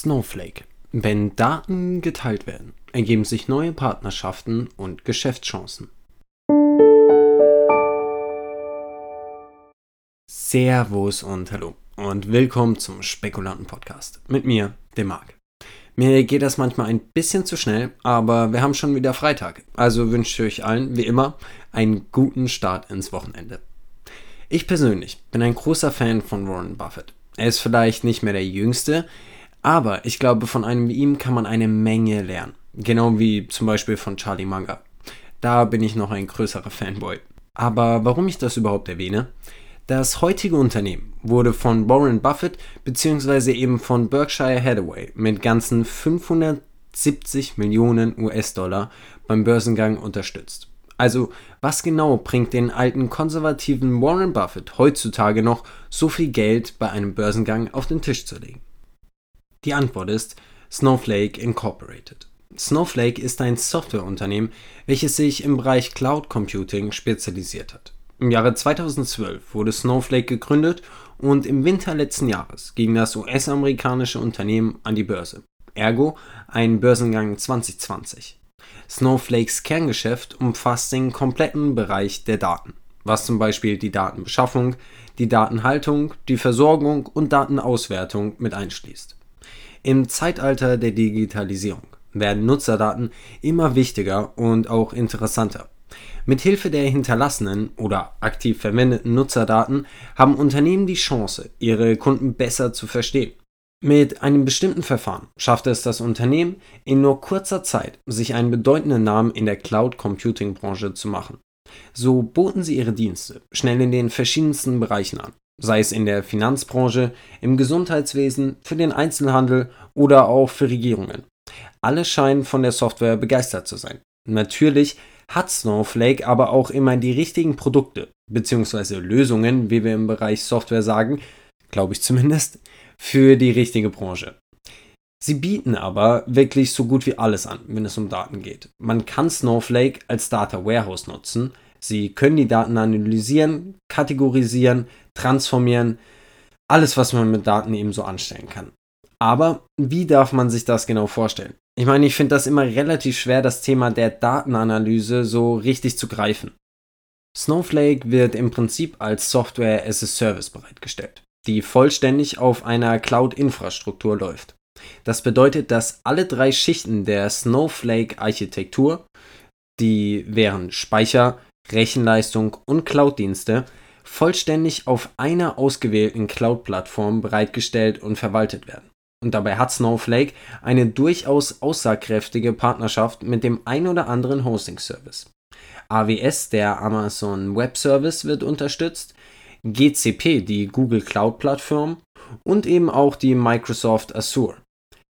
Snowflake. Wenn Daten geteilt werden, ergeben sich neue Partnerschaften und Geschäftschancen. Servus und hallo und willkommen zum Spekulanten Podcast mit mir, dem Marc. Mir geht das manchmal ein bisschen zu schnell, aber wir haben schon wieder Freitag, also wünsche ich euch allen wie immer einen guten Start ins Wochenende. Ich persönlich bin ein großer Fan von Warren Buffett. Er ist vielleicht nicht mehr der jüngste, aber ich glaube, von einem wie ihm kann man eine Menge lernen. Genau wie zum Beispiel von Charlie Munger. Da bin ich noch ein größerer Fanboy. Aber warum ich das überhaupt erwähne? Das heutige Unternehmen wurde von Warren Buffett bzw. eben von Berkshire Hathaway mit ganzen 570 Millionen US-Dollar beim Börsengang unterstützt. Also, was genau bringt den alten konservativen Warren Buffett heutzutage noch so viel Geld bei einem Börsengang auf den Tisch zu legen? Die Antwort ist Snowflake Incorporated. Snowflake ist ein Softwareunternehmen, welches sich im Bereich Cloud Computing spezialisiert hat. Im Jahre 2012 wurde Snowflake gegründet und im Winter letzten Jahres ging das US-amerikanische Unternehmen an die Börse. Ergo ein Börsengang 2020. Snowflakes Kerngeschäft umfasst den kompletten Bereich der Daten, was zum Beispiel die Datenbeschaffung, die Datenhaltung, die Versorgung und Datenauswertung mit einschließt. Im Zeitalter der Digitalisierung werden Nutzerdaten immer wichtiger und auch interessanter. Mithilfe der hinterlassenen oder aktiv verwendeten Nutzerdaten haben Unternehmen die Chance, ihre Kunden besser zu verstehen. Mit einem bestimmten Verfahren schafft es das Unternehmen, in nur kurzer Zeit sich einen bedeutenden Namen in der Cloud Computing Branche zu machen. So boten sie ihre Dienste schnell in den verschiedensten Bereichen an, sei es in der Finanzbranche, im Gesundheitswesen, für den Einzelhandel oder auch für Regierungen. Alle scheinen von der Software begeistert zu sein. Natürlich hat Snowflake aber auch immer die richtigen Produkte bzw. Lösungen, wie wir im Bereich Software sagen, glaube ich zumindest, für die richtige Branche. Sie bieten aber wirklich so gut wie alles an, wenn es um Daten geht. Man kann Snowflake als Data Warehouse nutzen, Sie können die Daten analysieren, kategorisieren, transformieren, alles, was man mit Daten eben so anstellen kann. Aber wie darf man sich das genau vorstellen? Ich meine, ich finde das immer relativ schwer, das Thema der Datenanalyse so richtig zu greifen. Snowflake wird im Prinzip als Software as a Service bereitgestellt, die vollständig auf einer Cloud-Infrastruktur läuft. Das bedeutet, dass alle drei Schichten der Snowflake-Architektur, die wären Speicher, Rechenleistung und Cloud-Dienste vollständig auf einer ausgewählten Cloud-Plattform bereitgestellt und verwaltet werden. Und dabei hat Snowflake eine durchaus aussagekräftige Partnerschaft mit dem ein oder anderen Hosting-Service. AWS, der Amazon Web Service, wird unterstützt, GCP, die Google Cloud-Plattform und eben auch die Microsoft Azure.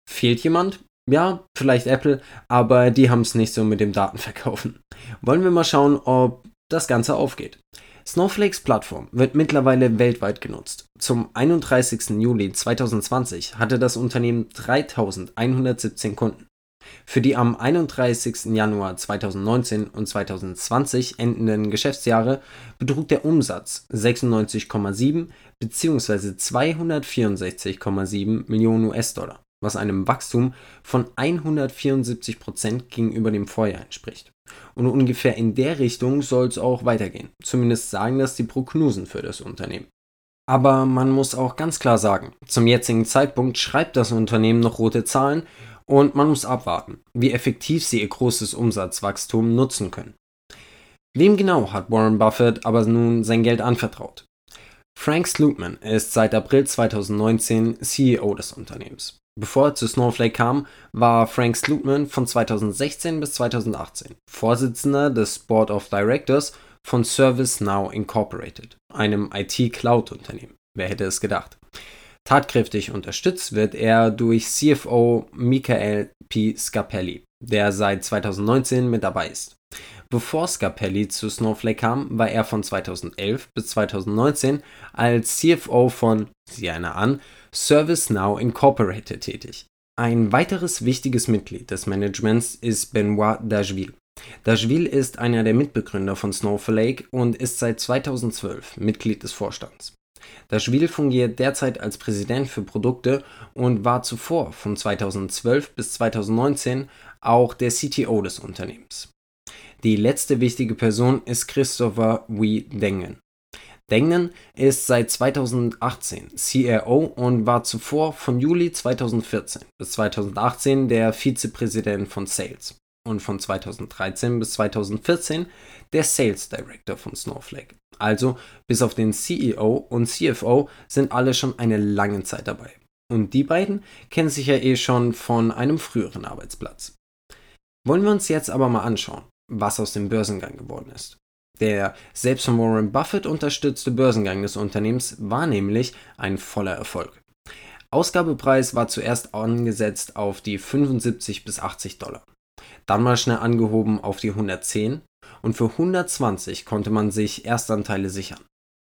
Fehlt jemand? Ja, vielleicht Apple, aber die haben es nicht so mit dem Datenverkaufen. Wollen wir mal schauen, ob das Ganze aufgeht. Snowflakes Plattform wird mittlerweile weltweit genutzt. Zum 31. Juli 2020 hatte das Unternehmen 3117 Kunden. Für die am 31. Januar 2019 und 2020 endenden Geschäftsjahre betrug der Umsatz 96,7 bzw. 264,7 Millionen US-Dollar was einem Wachstum von 174% gegenüber dem Vorjahr entspricht. Und ungefähr in der Richtung soll es auch weitergehen. Zumindest sagen das die Prognosen für das Unternehmen. Aber man muss auch ganz klar sagen, zum jetzigen Zeitpunkt schreibt das Unternehmen noch rote Zahlen und man muss abwarten, wie effektiv sie ihr großes Umsatzwachstum nutzen können. Wem genau hat Warren Buffett aber nun sein Geld anvertraut? Frank Slootman ist seit April 2019 CEO des Unternehmens. Bevor er zu Snowflake kam, war Frank Slootman von 2016 bis 2018 Vorsitzender des Board of Directors von ServiceNow Incorporated, einem IT-Cloud-Unternehmen. Wer hätte es gedacht? Tatkräftig unterstützt wird er durch CFO Michael P. Scapelli, der seit 2019 mit dabei ist. Bevor Scapelli zu Snowflake kam, war er von 2011 bis 2019 als CFO von, sieh einer an, ServiceNow Incorporated tätig. Ein weiteres wichtiges Mitglied des Managements ist Benoit Dageville. Dageville ist einer der Mitbegründer von Snowflake und ist seit 2012 Mitglied des Vorstands. Dashvili fungiert derzeit als Präsident für Produkte und war zuvor von 2012 bis 2019 auch der CTO des Unternehmens. Die letzte wichtige Person ist Christopher Wee Dengen. Dengen ist seit 2018 CRO und war zuvor von Juli 2014 bis 2018 der Vizepräsident von Sales und von 2013 bis 2014 der Sales Director von Snowflake. Also bis auf den CEO und CFO sind alle schon eine lange Zeit dabei. Und die beiden kennen sich ja eh schon von einem früheren Arbeitsplatz. Wollen wir uns jetzt aber mal anschauen, was aus dem Börsengang geworden ist. Der selbst von Warren Buffett unterstützte Börsengang des Unternehmens war nämlich ein voller Erfolg. Ausgabepreis war zuerst angesetzt auf die 75 bis 80 Dollar, dann mal schnell angehoben auf die 110 und für 120 konnte man sich Erstanteile sichern.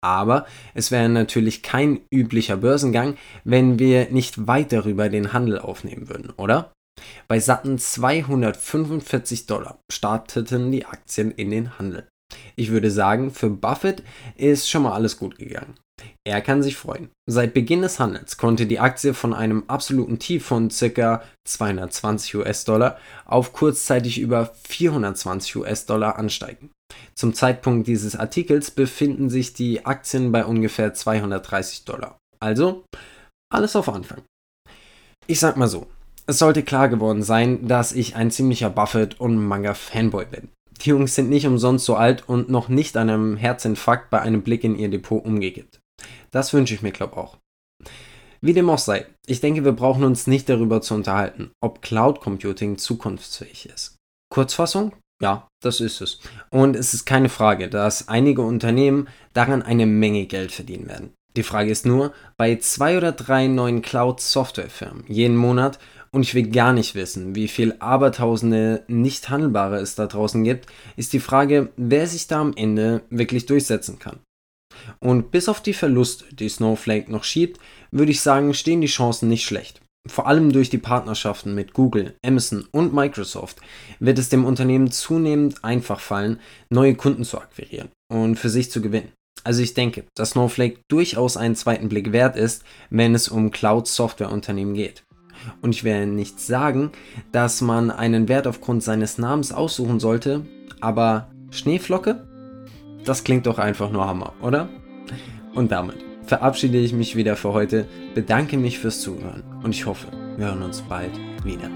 Aber es wäre natürlich kein üblicher Börsengang, wenn wir nicht weit darüber den Handel aufnehmen würden, oder? Bei satten 245 Dollar starteten die Aktien in den Handel. Ich würde sagen, für Buffett ist schon mal alles gut gegangen. Er kann sich freuen. Seit Beginn des Handels konnte die Aktie von einem absoluten Tief von ca. 220 US-Dollar auf kurzzeitig über 420 US-Dollar ansteigen. Zum Zeitpunkt dieses Artikels befinden sich die Aktien bei ungefähr 230 Dollar. Also alles auf Anfang. Ich sag mal so, es sollte klar geworden sein, dass ich ein ziemlicher Buffett- und Manga-Fanboy bin. Die Jungs sind nicht umsonst so alt und noch nicht an einem Herzinfarkt bei einem Blick in ihr Depot umgekippt. Das wünsche ich mir, glaube auch. Wie dem auch sei, ich denke, wir brauchen uns nicht darüber zu unterhalten, ob Cloud Computing zukunftsfähig ist. Kurzfassung? Ja, das ist es. Und es ist keine Frage, dass einige Unternehmen daran eine Menge Geld verdienen werden. Die Frage ist nur, bei zwei oder drei neuen Cloud-Software-Firmen jeden Monat und ich will gar nicht wissen, wie viel Abertausende nicht handelbare es da draußen gibt, ist die Frage, wer sich da am Ende wirklich durchsetzen kann. Und bis auf die Verluste, die Snowflake noch schiebt, würde ich sagen, stehen die Chancen nicht schlecht. Vor allem durch die Partnerschaften mit Google, Amazon und Microsoft wird es dem Unternehmen zunehmend einfach fallen, neue Kunden zu akquirieren und für sich zu gewinnen. Also ich denke, dass Snowflake durchaus einen zweiten Blick wert ist, wenn es um Cloud-Software-Unternehmen geht. Und ich werde nicht sagen, dass man einen Wert aufgrund seines Namens aussuchen sollte, aber Schneeflocke? Das klingt doch einfach nur Hammer, oder? Und damit verabschiede ich mich wieder für heute, bedanke mich fürs Zuhören und ich hoffe, wir hören uns bald wieder.